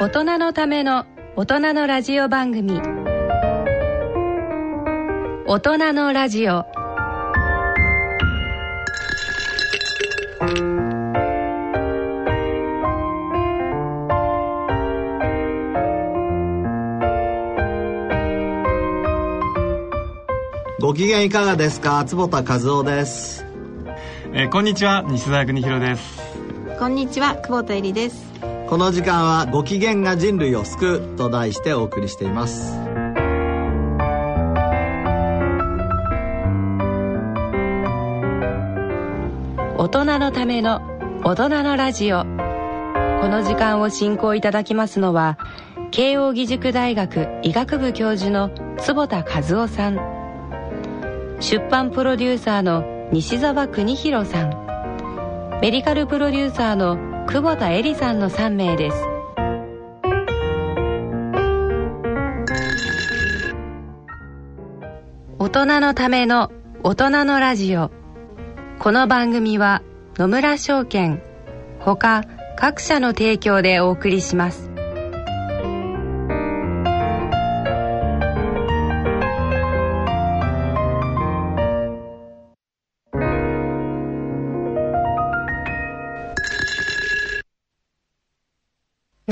大人のための大人のラジオ番組。大人のラジオ。ご機嫌いかがですか？坪田和夫です。えーこんにちは。西澤邦弘です。こんにちは。久保田恵里ですこの時間はご機嫌が人類を救うと題してお送りしています。大人のための大人のラジオ。この時間を進行いただきますのは慶應義塾大学医学部教授の坪田和夫さん。出版プロデューサーの西澤邦弘さん。メディカルプロデューサーの久保田恵里さんの3名です。大人のための大人のラジオ。この番組は野村証券ほか各社の提供でお送りします。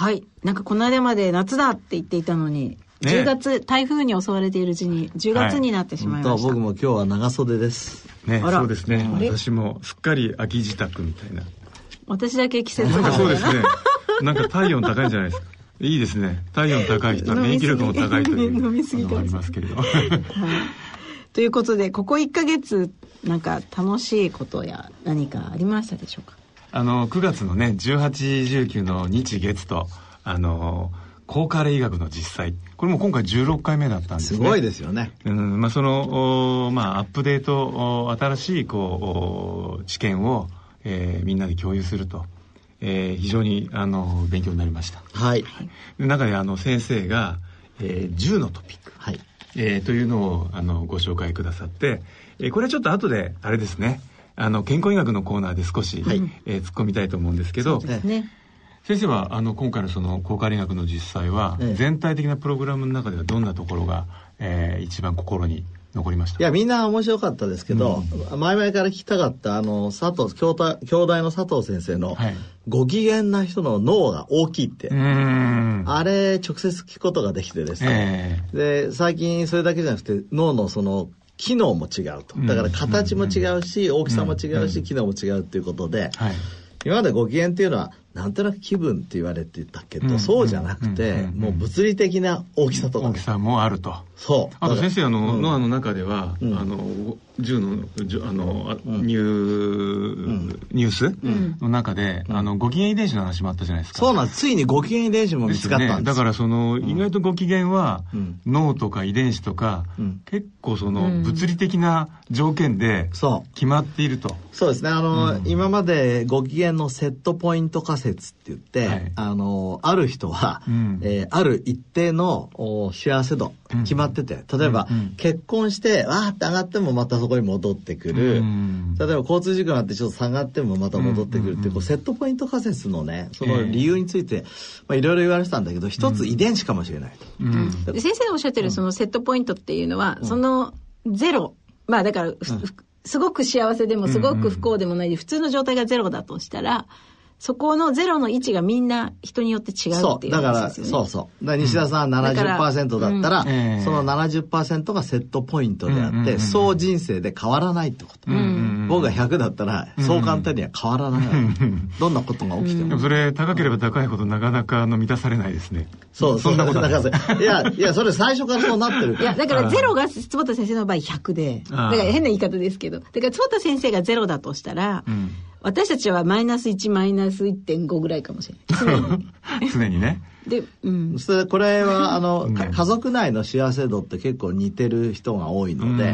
はい。なんかこの間まで夏だって言っていたのに、ね10月台風に襲われているうちに10月になってしまいました、本当僕も今日は長袖です。ねあら。そうですね。私もすっかり秋支度みたいな。私だけ季節なんかそうですね。ねなんか体温高いんじゃないですか。いいですね。体温高い人は免疫力も高いという。飲みすぎのがありますけれどということでここ1ヶ月なんか楽しいことや何かありましたでしょうか？あの9月のね1819の日月とあの高カレ医学の実際。これも今回16回目だったんですね。すごいですよね。うんまあ、その、おまあ、アップデート、お新しい、こう、お知見を、えーみんなで共有すると、えー非常に、あの、勉強になりました。はい。で中で、あの、先生が、えー10のトピック、はい。えーというのを、あの、ご紹介くださって、えーこれはちょっと後で、あれですね、あの、健康医学のコーナーで少し、はい。えー突っ込みたいと思うんですけど、ねね。先生は、あの、今回のその、高カレ医学の実際は、ええ。全体的なプログラムの中ではどんなところが、えー一番心に残りました？いやみんな面白かったですけど、前々から聞きたかったあの佐藤京大京大の佐藤先生の、はい。ご機嫌な人の脳が大きいって、うーん。あれ直接聞くことができてですね、で最近それだけじゃなくて脳のその機能も違うと。だから形も違うし、大きさも違うし、機能も違うっていうことで、はい。今までご機嫌っていうのはなんとなく気分って言われてたけど、うん。そうじゃなくて、もう物理的な大きさとかね、大きさもあると。そう。あと先生、あの、うん。ノアの中では、うん。あの、銃の、じゅあの、あん。ニュー、ニュース？の中で、あの、ご機嫌遺伝子の話もあったじゃないですか。そうなんです。ついにご機嫌遺伝子も見つかったんです。よね。だからその、意外とご機嫌は、うん。脳とか遺伝子とか、うん。結構その、物理的な条件でそう。決まっていると。そうですね。あの、うん。今までご機嫌のセットポイント仮説って言って、はい。あの、ある人は、うん。えーある一定のお幸せ度うん。決まってて、例えば、うんうん。結婚して、わーって上がってもまたそこに戻ってくる。うん例えば交通事故になってちょっと下がってもまた戻ってくるっていう、うんうんうん。こうセットポイント仮説のね、そのええ理由について、まあいろいろ言われてたんだけど、一つ遺伝子かもしれない。と。うん。で先生がおっしゃってるそのセットポイントっていうのは、そのゼロ。まあだから、すごく幸せでもすごく不幸でもないで、普通の状態がゼロだとしたらそこのゼロの位置がみんな人によって違うっていう話ですよね。そう、だから、そうそう。だから西田さん70%だったら、うん、その70%がセットポイントであって、うん、そう人生で変わらないってこと。うん、僕が100だったら、そう簡単には変わらない。どんなことが起きても。それ、高ければ高いほどなかなかの満たされないですね。そう、そんなことない。い。や、いや、それ最初からそうなってるいや、だからゼロが坪田先生の場合100で、だから変な言い方ですけど、だから坪田先生がゼロだとしたら、私たちはマイナス1マイナス1.5ぐらいかもしれない。常 に常にね。で、うん、それこれは あの、家族内の幸せ度って結構似てる人が多いので、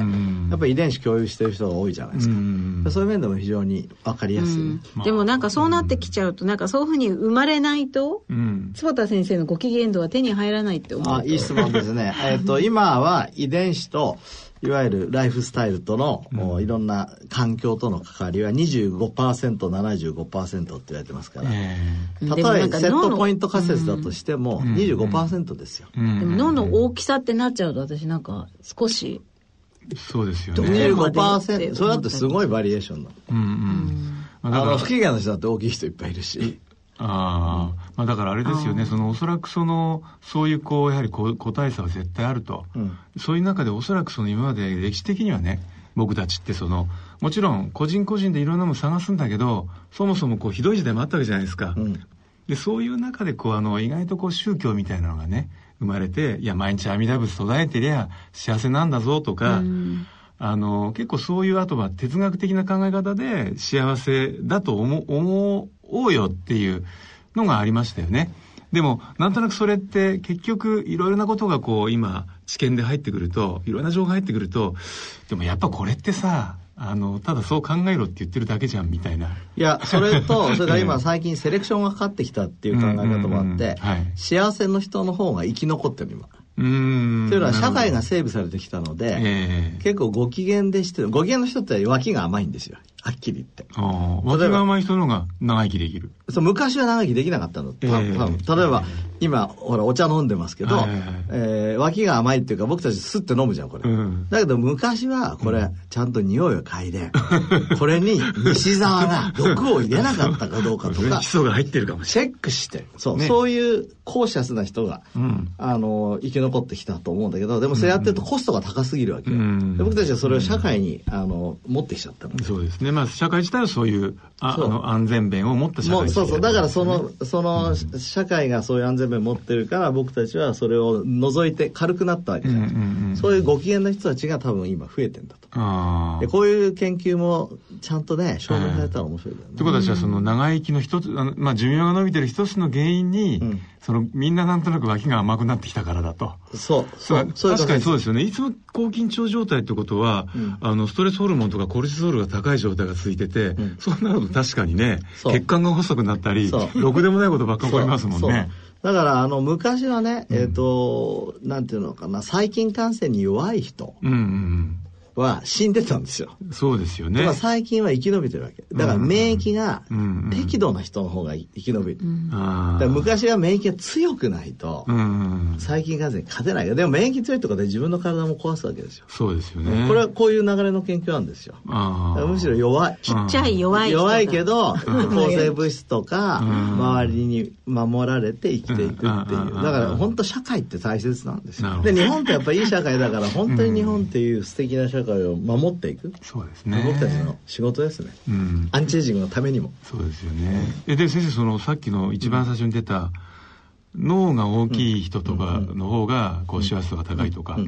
やっぱり遺伝子共有してる人が多いじゃないですか、そういう面でも非常に分かりやすい、でもなんかそうなってきちゃうとなんかそういうふうに生まれないと、坪田先生のご機嫌度は手に入らないって思うあいい質問ですね。えっと今は遺伝子といわゆるライフスタイルとの、うん、いろんな環境との関わりは 25%75% って言われてますから、えー、例えセットポイント仮説だとしても25%ですよ、でも脳の大きさってなっちゃうと私なんか少しそうですよね。25%それだってすごいバリエーションだ、うんうん。あの不機嫌な人だって大きい人いっぱいいるし。あ、まあだからあれですよね、そのおそらくその、そういうこう、やはり個体差は絶対あると、うん、そういう中でおそらくその今まで歴史的にはね、僕たちってその、もちろん個人個人でいろんなもの探すんだけど、そもそもこうひどい時代もあったわけじゃないですか。うん、で、そういう中でこう、あの、意外とこう宗教みたいなのがね、生まれて、いや、毎日阿弥陀仏途絶えてりゃ幸せなんだぞとか、うん。あの、結構そういうあとは哲学的な考え方で幸せだと思思おうよっていうのがありましたよね。でも、なんとなくそれって結局いろいろなことがこう今知見で入ってくると、いろんな情報が入ってくると、でもやっぱこれってさ、あの、ただそう考えろって言ってるだけじゃんみたいな。いや、それと、それから今最近セレクションがかかってきたっていう考え方もあって、幸せの人の方が生き残ってる今。うんというのは社会が整備されてきたので、えー、結構ご機嫌でしてご機嫌の人って脇が甘いんですよはっきり言って。脇が甘い人の方が長生きできる。そう、昔は長生きできなかったの。えー、例えば、今、ほら、お茶飲んでますけど、えー、脇が甘いっていうか、僕たちスッて飲むじゃん、これ。うん、だけど、昔は、これ、ちゃんと匂いを嗅いで、これに西沢が毒を入れなかったかどうかとか、基礎が入ってるかも。チェックして、そう、ね、そういうコーシャスな人が、うん、あの、生き残ってきたと思うんだけど、でもそれやってるとコストが高すぎるわけよ。うん、僕たちはそれを社会に、あの、持ってきちゃったの。そうですね。まあ、社会自体はそういうああの安全弁を持った社会そうそう。だからそのその、社会がそういう安全弁を持ってるから僕たちはそれを除いて軽くなったわけじゃない、うんうんうん、そういうご機嫌な人たちが多分今増えてんだと。でこういう研究もちゃんとね証明されたら面白いだよね。ってことはその長生きの一つまあ、寿命が伸びてる一つの原因に、うん、そのみんななんとなく脇が甘くなってきたからだと。そう。そう確かにそうですよね。いつも高緊張状態ってことは、うん、あのストレスホルモンとかコルチゾールが高い状態が続いてて、うん、そうなると確かにね血管が細くなったりろくでもないことばっか起こりますもんね。だから、あの、昔はね、えっ、ー、と、なんていうのかな、細菌感染に弱い人は死んでたんですよ。そうですよね。最近は生き延びてるわけ。だから免疫が適度な人の方が生き延びる。昔は免疫が強くないと、細菌感染に勝てないでも免疫強いとかで自分の体も壊すわけですよ。そうですよね。これはこういう流れの研究なんですよ。むしろ弱い。ちっちゃい弱い弱いけど、抗生物質とか、周りに守られて生きていくっていう。だから本当社会って大切なんですよ。で、日本ってやっぱりいい社会だから、本当に日本っていう素敵な社会会を守っていく。そうですね。僕たちの仕事ですね、うん、アンチエイジングのためにも。そうですよね、えで先生そのさっきの一番最初に出た、脳が大きい人とかの方がこう幸せ度が高いとか、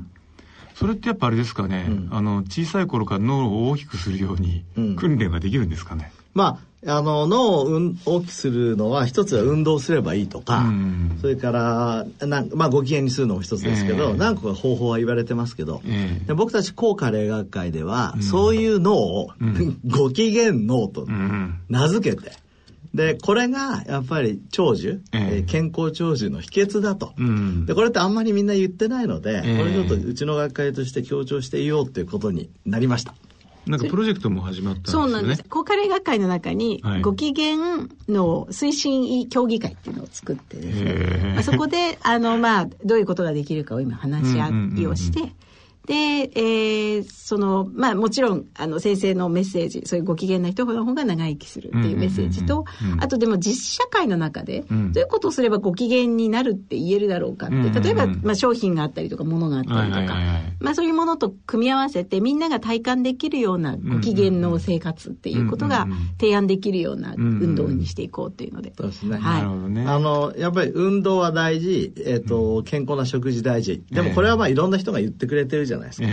それってやっぱあれですかね、うん、あの小さい頃から脳を大きくするように訓練ができるんですかね、まあ、あの脳を、うん、大きくするのは一つは運動すればいいとか、うん、それからな、まあ、ご機嫌にするのも一つですけど、えー、何個か方法は言われてますけど、えー、僕たち高加齢学会では、うん、そういう脳を、ご機嫌脳と名付けて、で、これがやっぱり長寿、えー、健康長寿の秘訣だと、うん、で、これってあんまりみんな言ってないので、えー、これちょっとうちの学会として強調していようということになりました。なんかプロジェクトも始まったんですよね。そうなんです。高カレー学会の中に、ご機嫌の推進協議会っていうのを作ってですね、まあ、そこで、あの、まあ、どういうことができるかを今話し合いをして、で、えー、その、まあもちろん、あの、先生のメッセージ、そういうご機嫌な人の方が長生きするっていうメッセージと、あとでも実社会の中で、どういうことをすればご機嫌になるって言えるだろうかって、例えば、まあ商品があったりとか、物があったりとか、まあそういうものと組み合わせて、みんなが体感できるようなご機嫌の生活っていうことが提案できるような運動にしていこうっていうので。そうですね。はい。あの、やっぱり運動は大事、えっ、と、健康な食事大事。でもこれはまあいろんな人が言ってくれてるじゃないですか。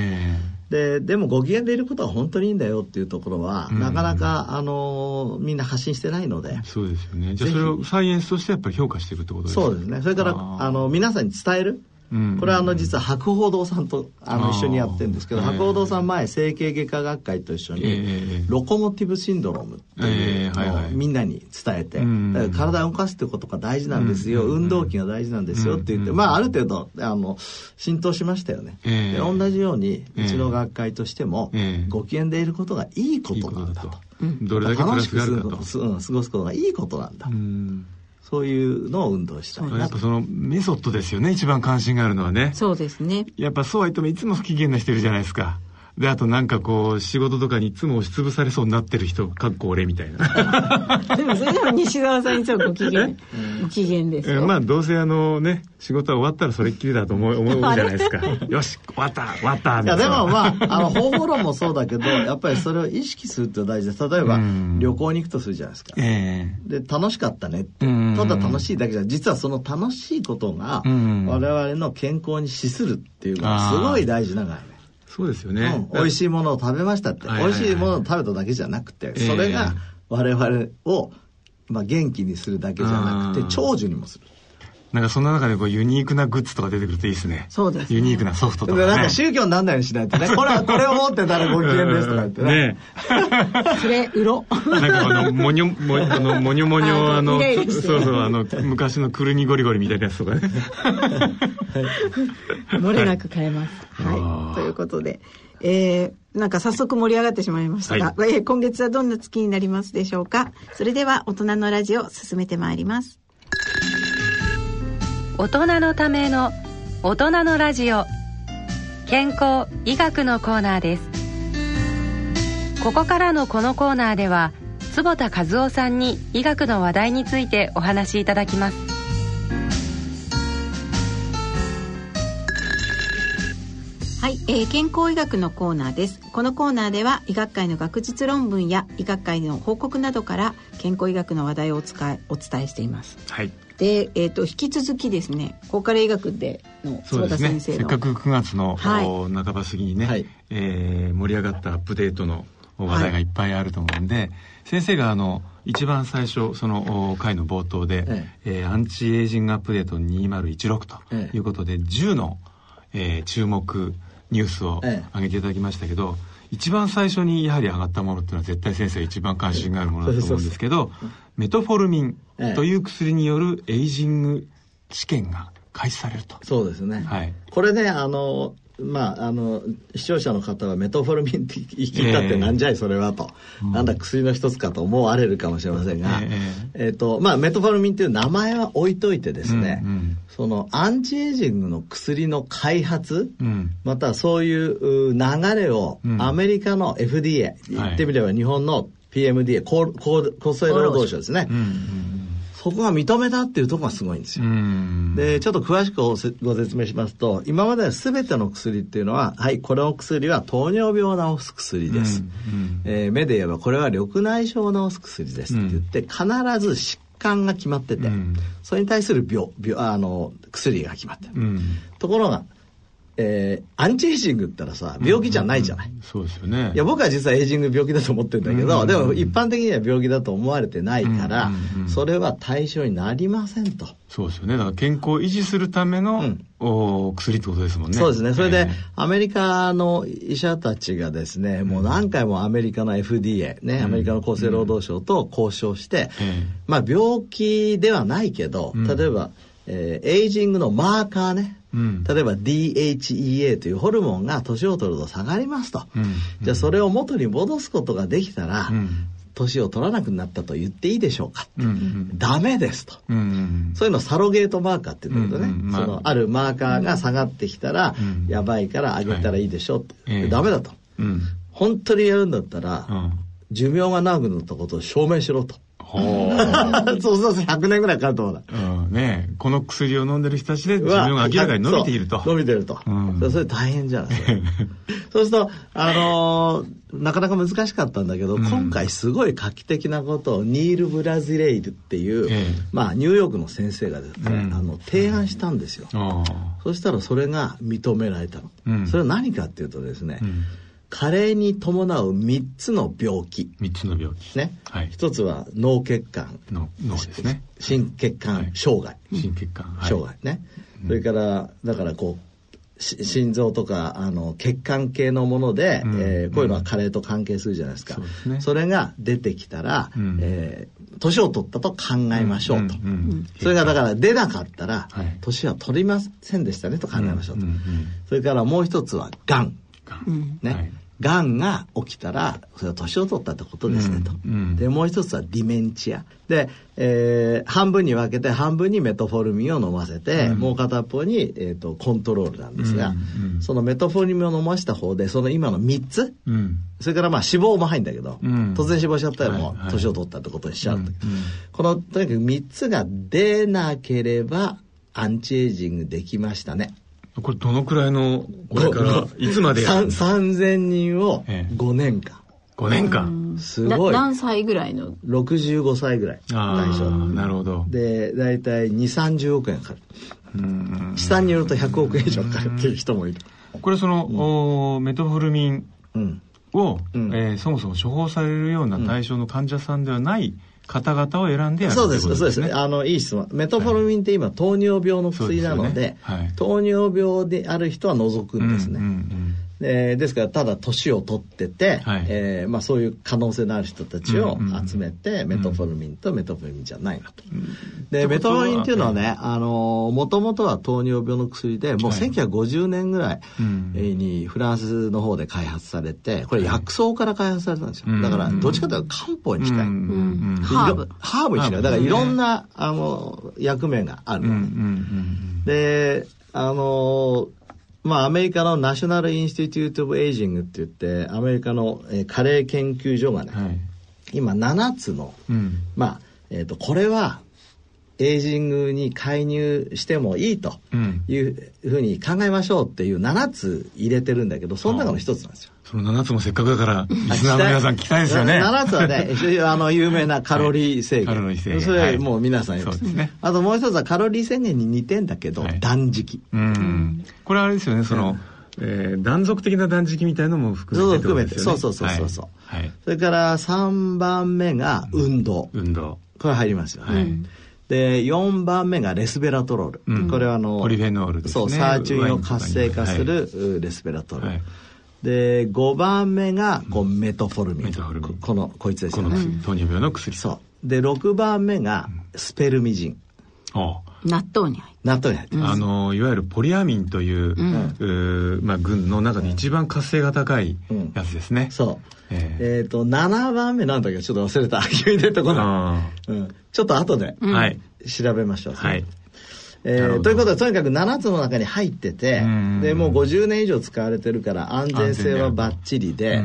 ででもご機嫌でいることは本当にいいんだよっていうところは、なかなかあのみんな発信してないので。そうですよね。じゃあそれをサイエンスとしてやっぱり評価していくってことですか？そうですね。それからあの皆さんに伝えるこれはあの実は博報堂さんとあの一緒にやってるんですけど博報堂さん前整形外科学会と一緒にロコモティブシンドロームっていうのをみんなに伝えて体を動かすってことが大事なんですよ。運動器が大事なんですよって言ってまあある程度あの浸透しましたよね。で同じようにうちの学会としてもご機嫌でいることがいいことなんだと。どれだけ楽しく過ごすことがいいことなんだそういうのを運動した。いやっぱそのメソッドですよね。一番関心があるのはね。そうですね。やっぱそうは言ってもいつも不機嫌な人いるじゃないですかで、あとなんかこう、仕事とかにいつも押しつぶされそうになってる人、かっこ俺みたいな。でもそれでも西澤さん一応ご機嫌、ご機嫌ですよ。まあどうせあのね、仕事は終わったらそれっきりだと思う、思うじゃないですか。よし、終わった、終わったいやでもまあ、あの、方法論もそうだけど、やっぱりそれを意識するって大事です。例えば、旅行に行くとするじゃないですか。えー、で、楽しかったねって。ただ楽しいだけじゃ、実はその楽しいことが、我々の健康に資するっていうのはすごい大事な概念。そうですよね、うん、美味しいものを食べましたって、はいはいはい、美味しいものを食べただけじゃなくて、それが我々を、まあ、元気にするだけじゃなくて長寿にもする。なんかその中でこうユニークなグッズとか出てくるといいですね。そうです、ね、ユニークなソフトとか、ね。なんか宗教にならないようにしないとね。これは、これを持ってたらご機嫌ですとか言ってね。ねそれ、う ろ。なんかあの、もにょ、もあの、もにょもにょ、あの、そうそう、あの、昔のくるにゴリゴリみたいなやつとかね。漏れなく買えます。はい。ということで。えー、なんか早速盛り上がってしまいましたが、はい、今月はどんな月になりますでしょうか？それでは大人のラジオ進めてまいります大人のための大人のラジオ。健康医学のコーナーです。ここからのこのコーナーでは坪田和夫さんに医学の話題についてお話しいただきます。はい、えー、健康医学のコーナーです。このコーナーでは医学界の学術論文や医学界の報告などから健康医学の話題をお伝えお伝えしています。はいで、えーと、引き続きですね高カレ医学での坪田先生の、ね、せっかく9月の、はい、半ば過ぎにね、はい、えー、盛り上がったアップデートの話題がいっぱいあると思うんで、はい、先生があの一番最初その回の冒頭で、ええ。えー、アンチエイジングアップデート2016ということで、ええ、10の、えー、注目ニュースを挙げていただきましたけど、一番最初にやはり上がったものっていうのは絶対先生が一番関心があるものだと思うんですけど、メトフォルミンという薬によるエイジング試験が開始されると。そうですね。はい。これね、あの、まあ、あの、視聴者の方はメトフォルミンって言い切ったってなんじゃいそれはと、えー、なんだ薬の一つかと思われるかもしれませんが、えー、えー、と、まあ、メトフォルミンっていう名前は置いといてですね、うんうん、そのアンチエイジングの薬の開発、うん、またそういう流れをアメリカの FDA、うん、言ってみれば日本の PMDA、厚生労働省ですね。うんうんそこが認めたっていうところがすごいんですよ。で、ちょっと詳しくご説明しますと、今までは全ての薬っていうのは、はい、この薬は糖尿病を治す薬です。えー、目で言えばこれは緑内障を治す薬ですって言って、必ず疾患が決まってて、それに対する病、病あの、薬が決まってる。ところが、えー、アンチエイジングったらさ、病気じゃないじゃない。うんうんうん、そうですよね。いや、僕は実はエイジング病気だと思ってるんだけど、うんうんうん、でも一般的には病気だと思われてないから、うんうんうん、それは対象になりませんと。そうですよね。だから健康を維持するための、うん、お薬ってことですもんね。そうですね。それで、えー、アメリカの医者たちがですね、もう何回もアメリカの FDA、ね、うん、アメリカの厚生労働省と交渉して、うん、まあ病気ではないけど、例えば、えー、エイジングのマーカーね、うん、例えば DHEA というホルモンが年を取ると下がりますと、うん、じゃあそれを元に戻すことができたら、うん、年を取らなくなったと言っていいでしょうか、うん。うん、ダメですと、うん。うん、そういうのをサロゲートマーカーって言うんだけどね、うん。うん。まあ、そのあるマーカーが下がってきたら、うん、やばいから上げたらいいでしょうって、はい、ダメだと、うん、本当にやるんだったら、寿命が長くなったことを証明しろと。そうそうそう、100年ぐらいかかると思ううん、ねこの薬を飲んでる人たちで寿命が明らかに伸びていると。伸びてると。うん、それ大変じゃん。そうすると、あのー、なかなか難しかったんだけど、うん、今回すごい画期的なことをニール・ブラジレイルっていう、ええ、まあ、ニューヨークの先生がですね、うん、あの提案したんですよ。そしたらそれが認められたの。それは何かっていうとですね、加齢に伴う3つの病気。3つの病気。ね。はい。一つは脳血管。脳ですね。心血管障害。心血管。障害ね。それから、だからこう、心臓とかあの血管系のもので、うん、えー、こういうのは加齢と関係するじゃないですか、そね、それが出てきたら、うん、えー、年を取ったと考えましょうと、うん。うん、それがだから出なかったら、はい、年は取りませんでしたねと考えましょうと、それからもう一つはがん、ね、はい。がんが起きたら、それは年を取ったってことですねと。うん。うん、で、もう一つはディメンチア。で、えー、半分に分けて、半分にメトフォルミンを飲ませて、うん、もう片方に、えーと、コントロールなんですが、うん。うん、そのメトフォルミンを飲ませた方で、その今の3つ、うん、それからまあ脂肪も入るんだけど、突然死亡しちゃったらもう年を取ったってことにしちゃう、はいはい、この、とにかく3つが出なければ、アンチエイジングできましたね。これどのくらいの、これから、いつまで？やる3000人を5年間。5年間。すごい。何歳ぐらいの ?65 歳ぐらい。対象。なるほど。で、大体2、30億円かかる。試算によると100億円以上かかるっていう人もいる。これその、メトフォルミンを、えそもそも処方されるような対象の患者さんではない方々を選んでやるそうです、そうです。あの、いい質問。メトフォルミンって今、糖尿病の薬なので、でねはい、糖尿病である人は除くんですね。うんうんうんえー、ですからただ年を取ってて、はい、えー、まあ、そういう可能性のある人たちを集めて、メトフォルミンとメトフォルミンじゃないのと。うん、でメトフォルミンっていうのはねもともとは糖尿病の薬でもう1950年ぐらいにフランスの方で開発されてこれ薬草から開発されたんですよ、だからどっちかというと漢方に近い、ハーブ。ハーブに近い。だからいろんなあの役目がある、であのまあ、アメリカの National Institute of Aging って言って、アメリカの、えー、加齢研究所がね、はい、今7つの、うん、まあ、えっ、ー、と、これは、エイジングに介入してもいいというふうに考えましょうっていう7つ入れてるんだけど、その中の一つなんですよ。その7つもせっかくだから、リスナーの皆さん聞きたいですよね。7つはね、あの、有名なカロリー制限。カロリー制限。それもう皆さんよく、はい、ね。あともう一つはカロリー制限に似てんだけど、はい、断食。うん。これあれですよね、その、えー、断続的な断食みたいのも含めて、ね、含めて。そうそうそうそうそう、はい。それから3番目が運動。運動。これ入りますよ。はい。で、4番目がレスベラトロール。うん、これはあの、ポリフェノールですね。そう、サーチュインを活性化するレスベラトロール。はいで5番目がこうメトフォルミン、うん、このこいつですよね。糖尿病の薬。そう。で6番目がスペルミジン、うん、納豆に入って納豆に入ってあのいわゆるポリアミンという,、うん、まあ、群の中で一番活性が高いやつですね、そう。えー、えー、と7番目なんだけ？どちょっと忘れた。君出てこない、うん、ちょっと後で、はい、調べましょう、はいえー、ということでとにかく7つの中に入っててでもう50年以上使われてるから安全性はバッチリで、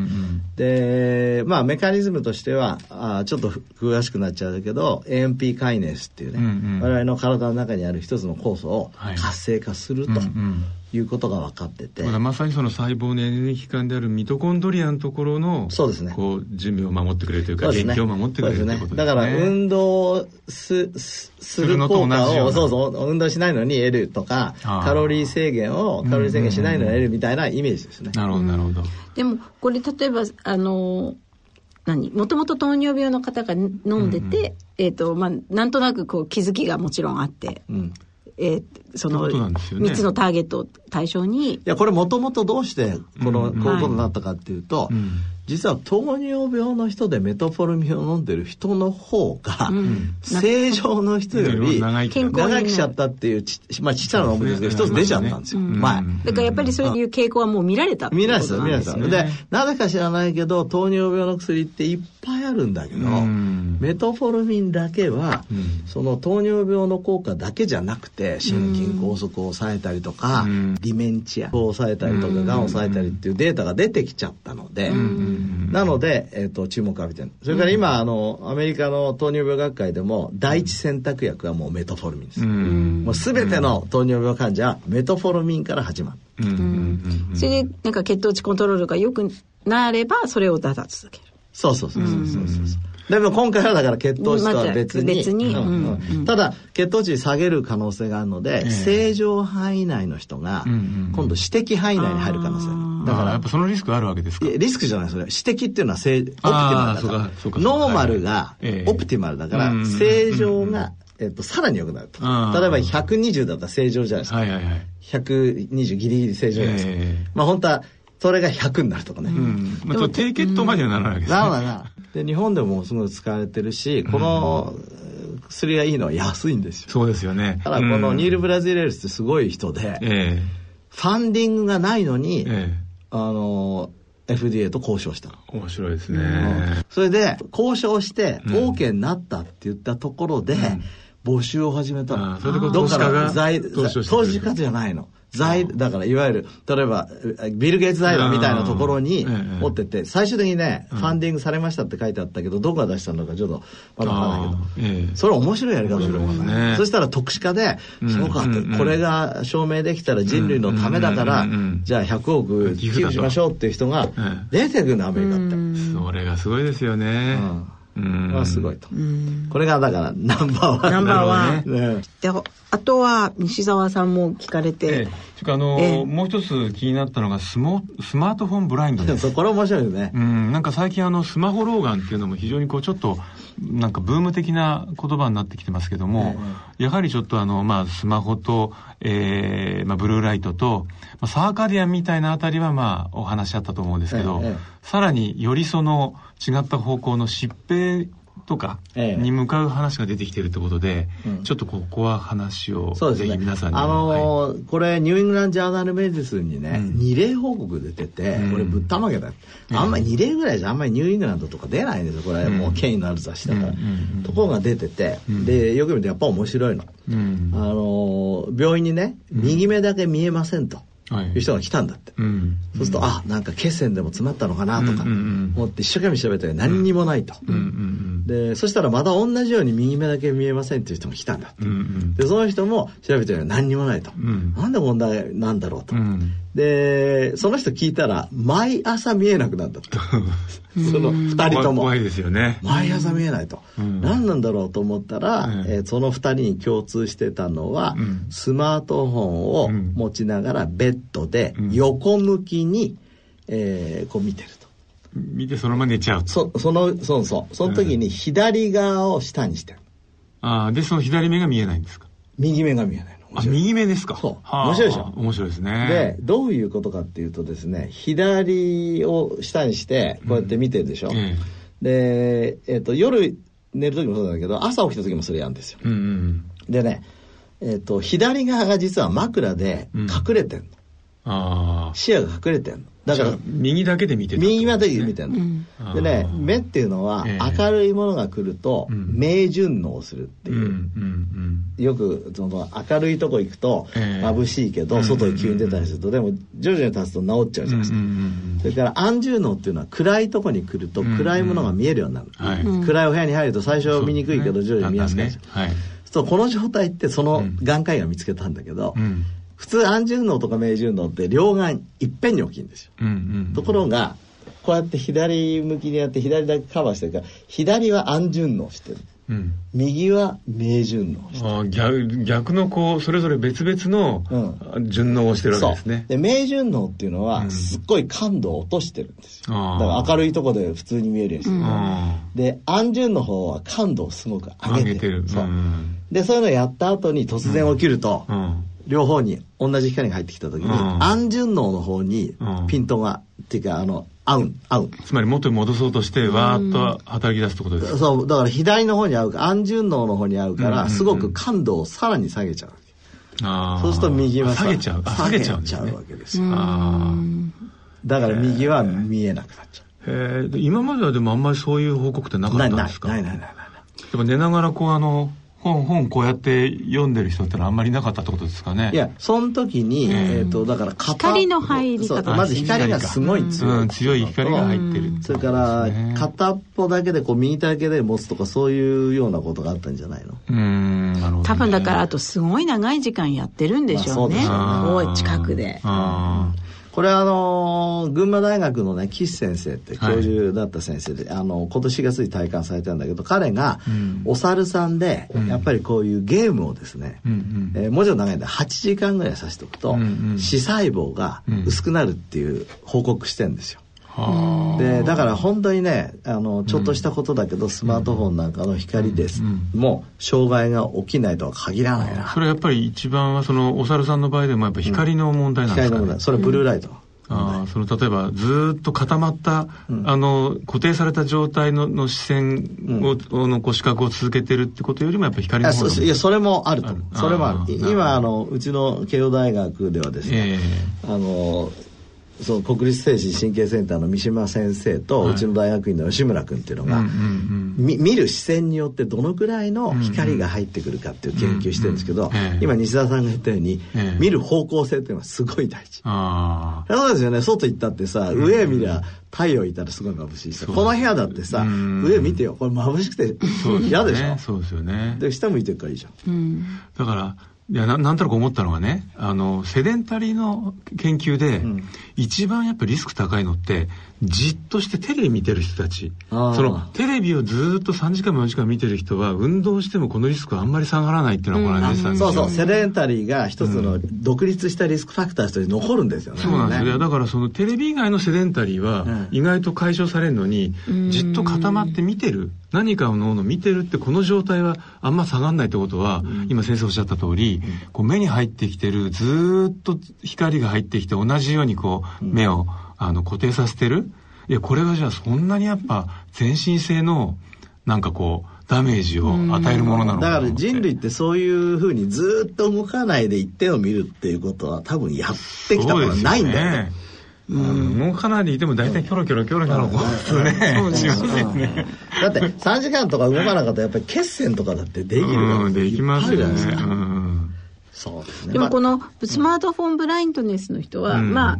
で。まあメカニズムとしてはあちょっと詳しくなっちゃうけど AMP カイネスっていうね、うんうん、我々の体の中にある一つの酵素を活性化すると。はいうんうんいうことが分かってて。まさにその細胞のエネルギー器官であるミトコンドリアのところのそうですね。こう準備を守ってくれるというか元気を守ってくれるということですね。だから運動すする効果をそうそう運動しないのに得るとかカロリー制限をカロリー制限しないのに得るみたいなイメージですね、なるほどなるほど。でもこれ例えばあの何？もともと糖尿病の方が飲んでて、うんうん、えっ、ー、とまあなんとなくこう気づきがもちろんあって、うん。えー、その3つのターゲットを対象に。いや、これもともとどうしてこの、こういうことになったかっていうと、実は糖尿病の人でメトフォルミンを飲んでる人の方が、正常の人より長生きしちゃったっていうち、まあちっちゃな論文ですけど、一つ出ちゃったんですよ、前。だからやっぱりそういう傾向はもう見られた見られた、見られた。で、なぜか知らないけど、糖尿病の薬っていっぱいああるんだけど、メトフォルミンだけは、その糖尿病の効果だけじゃなくて心筋梗塞を抑えたりとか、ディメンチアを抑えたりとかがん。を抑えたりっていうデータが出てきちゃったので、なので、えー、と注目を浴びてる。それから今、あのアメリカの糖尿病学会でも第一選択薬はもうメトフォルミンです、もう全ての糖尿病患者はメトフォルミンから始まる、それでなんか血糖値コントロールが良くなればそれをだだ続ける。そうそうそうそうそうそうでも今回はだから血糖値とは別に。別に、ただ、血糖値下げる可能性があるので、えー、正常範囲内の人が、今度私的範囲内に入る可能性。だから、やっぱそのリスクあるわけですか。リスクじゃない、それ。私的っていうのは正、オプティマルだから。ノーマルが、オプティマルだから、正常が、えっと、さらに良くなると。例えば120だったら正常じゃないですか。はいはいはい、120ギリギリ正常じゃないですか。えー、まあ本当は、それが100になるとかね。うん。まあ、低血糖まではならないわけですね。なるな。で、日本でもすごい使われてるし、この薬がいいのは安いんですよ。そうですよね。ただこのニール・ブラジレルスってすごい人で、えファンディングがないのに、えあの、FDA と交渉した面白いですね、うん、それで交渉して OK になったって言ったところで、募集を始めたの、うん、それで投資家が投資家じゃないの財、だからいわゆる、例えば、ビル・ゲイツ財団みたいなところに持ってって、最終的にね、ファンディングされましたって書いてあったけど、どこが出したのかちょっとわからないけど、それ面白いやり方だと思うね。そしたら特殊化で、そうかこれが証明できたら人類のためだから、じゃあ100億寄付しましょうっていう人が出てくるの、アメリカって。それがすごいですよね。はすごいと。これがだからナンバーワン。ナンバーワン。ね、であとは西澤さんも聞かれて。ええ、あの、えもう一つ気になったのがスモスマートフォンブラインドです。これ面白いですね。うん、なんか最近あのスマホ老眼っていうのも非常にこうちょっとなんかブーム的な言葉になってきてますけども、え、やはりちょっとあのまあスマホと、えー、まあブルーライトと、まあ、サーカディアンみたいなあたりはまあお話あったと思うんですけど、さらによりその違った方向の疾病とかに向かう話が出てきてるってことで、ええ、ちょっとここは話をぜひ皆さんに、あのーはい、これニューイングランド・ジャーナル・メディスンにね、うん、2例報告出てて、これぶったまげだ、うん、あんまり2例ぐらいじゃあんまりニューイングランドとか出ないんですよこれ。もう権威のある雑誌だから、ところが出てて、でよく見るとやっぱ面白いの、あのー、病院にね右目だけ見えませんと。い。う人が来たんだって、うん、そうすると、あなんか血栓でも詰まったのかなとか思って一生懸命調べたら何にもないと、でそしたらまた同じように右目だけ見えませんっていう人も来たんだって、でその人も調べてら何にもないと、うん、なんで問題なんだろうと、でその人聞いたら毎朝見えなくなったと その2人とも。怖いですよね。毎朝見えないと、うん、何なんだろうと思ったら、うん、えー、その2人に共通してたのは、うん、スマートフォンを持ちながらベッドで横向きに、えー、こう見てると見てそのまま寝ちゃう。そそのそうそう。その時に左側を下にしてる、ああでその左目が見えないんですか？右目が見えないあ、右目ですか？そう。面白いでしょ？面白いですね。で、どういうことかっていうとですね、左を下にして、こうやって見てるでしょ、うん、で、えっ、ー、と、夜寝る時もそうだけど、朝起きた時もそれやるんですよ。うんうん、でね、えっ、ー、と、左側が実は枕で隠れてんの。あ。視野が隠れてんの。だから右だけで見てる、ね、右だけで見てるの、うん、でね目っていうのは明るいものが来ると明順応するっていう、うん、よくその明るいとこ行くと眩しいけど外に急に出たりするとでも徐々に立つと治っちゃうじゃないですか、それから安住能っていうのは暗いとこに来ると暗いものが見えるようになる、暗いお部屋に入ると最初は見にくいけど徐々に見やすくなる、ねはい、そうこの状態ってその眼科医が見つけたんだけど、普通安順能とか明順能って両眼いっぺんに大きいんですよ、うんうん、ところがこうやって左向きにやって左だけカバーしてるから左は安順能してる、うん、右は明順応してる。逆逆のこうそれぞれ別々の順応をしてるわけですね、で明順応っていうのはすっごい感度を落としてるんですよ、だから明るいとこで普通に見えるようにしてる、で安順の方は感度をすごく上げてる。そう、でそういうのをやった後に突然起きると、両方に同じ光が入ってきた時に、うん、安順応の方にピントが、うん、っていうかあの合う合う。つまり元に戻そうとしてわーっと働き出すってことですか、そうだから左の方に合うか安順応の方に合うから、すごく感度をさらに下げちゃうそうすると右は下げちゃう。下げちゃうわけですよ。だから右は見えなくなっちゃう。えー、今まではでもあんまりそういう報告ってなかったんですか？ないないないないない。でも寝ながらこうあの、本、本こうやって読んでる人ってのはあんまりなかったってことですかね。いや、その時に、えっ、ー、と、だから光の入り方まず光がすごい強い、うん。強い光が入ってる。それから、片っぽだけで、こう、右手だけで持つとか、そういうようなことがあったんじゃないの？うん、なるほど、ね、多分だから、あとすごい長い時間やってるんでしょうね。まあ、そうです近くで。あこれはあの群馬大学のね岸先生って教授だった先生で、はい、あの今年4月に体感されたんだけど彼がお猿さんで、やっぱりこういうゲームをですね、うんえー、文字の長いんで8時間ぐらいさせておくと、うんうん、視細胞が薄くなるっていう報告してんですよ。でだから本当にねあのちょっとしたことだけど、スマートフォンなんかの光です、もう障害が起きないとは限らないな。それやっぱり一番はそのお猿さんの場合でもやっぱ光の問題なんですか、ね、光の問題。それはブルーライト、あその例えばずっと固まった、うん、あの固定された状態のの視線を、うん、のこう視覚を続けてるってことよりもやっぱり光の方がいやそれもあるとそれもある。今あのうちの慶応大学ではですね、えー、あのその国立精神神経センターの三島先生と、うちの大学院の吉村君っていうのが、見る視線によってどのくらいの光が入ってくるかっていう研究してるんですけど、今西田さんが言ったように、見る方向性っていうのはすごい大事。そうですよね。外行ったってさ上見りゃ太陽いたらすごい眩しいしこの部屋だってさ上見てよこれ眩しくて嫌でしょ？そうですよね。で下向いてるからいいじゃん、だからいやななんとなく思ったのがねあのセデンタリーの研究で、うん、一番やっぱリスク高いのってじっとしてテレビ見てる人たち。そのテレビをずっと3時間も4時間見てる人は運動してもこのリスクはあんまり下がらないっていうのはこれ出てたんですよ、そうそう。セデンタリーが一つの独立したリスクファクターとして残るんですよね、そうなんですよ、だからそのテレビ以外のセデンタリーは意外と解消されるのに、じっと固まって見てる。何かのものを見てるってこの状態はあんま下がらないってことは、今先生おっしゃった通り、こう目に入ってきてるずっと光が入ってきて同じようにこう目を、あの固定させてる？いやこれがじゃあそんなにやっぱ全身性のなんかこうダメージを与えるものなのかだから人類ってそういうふうにずっと動かないで一点を見るっていうことは多分やってきたことはないんだよね。うん、もうかなりでも大体キョロキョロキョロキョロこうねしますよね。だって3時間とか動かなかったらやっぱり血栓とかだってできるうん、できますよね、うん、そう。ですねでもこのスマートフォンブラインドネスの人は、まあ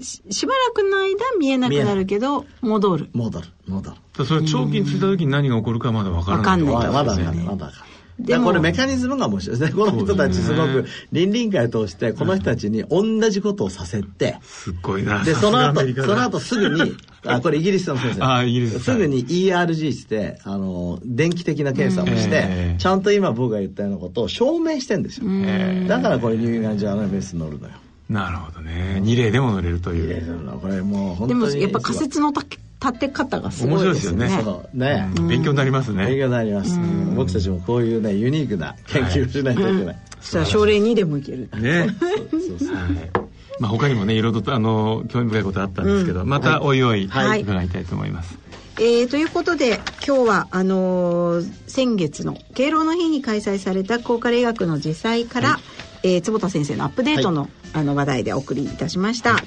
しばらくの間見えなくなるけど戻る戻る戻るそれ長期についた時に何が起こるかまだ分からない分かんないまだまだまだでもこれメカニズムが面白いですね。この人たちすごく倫理委員会を通してこの人たちに同じことをさせて、すっごいな。で、その後、その後すぐに、あ、これイギリスの先生。あ、イギリス。すぐに ERG して、あの、電気的な検査をして、ちゃんと今僕が言ったようなことを証明してんですよ。だからこれニューインガンジャーナルベースに乗るのよ。なるほどね。二例でも乗れるという。これもう本当に。でもやっぱ仮説の立て方がすごいですね。面白いですよね。ね、勉強になりますね。勉強になります。僕たちもこういうね、ユニークな研究をしないといけない。そしたら症例2でもいける。ね。まあ他にもね、いろいろとあの、興味深いことあったんですけど、またおいおい伺いたいと思います。えー、ということで今日はあのー、先月の敬老の日に開催された高科霊学の実際から、はい、えー、坪田先生のアップデートの,、あの話題でお送りいたしました。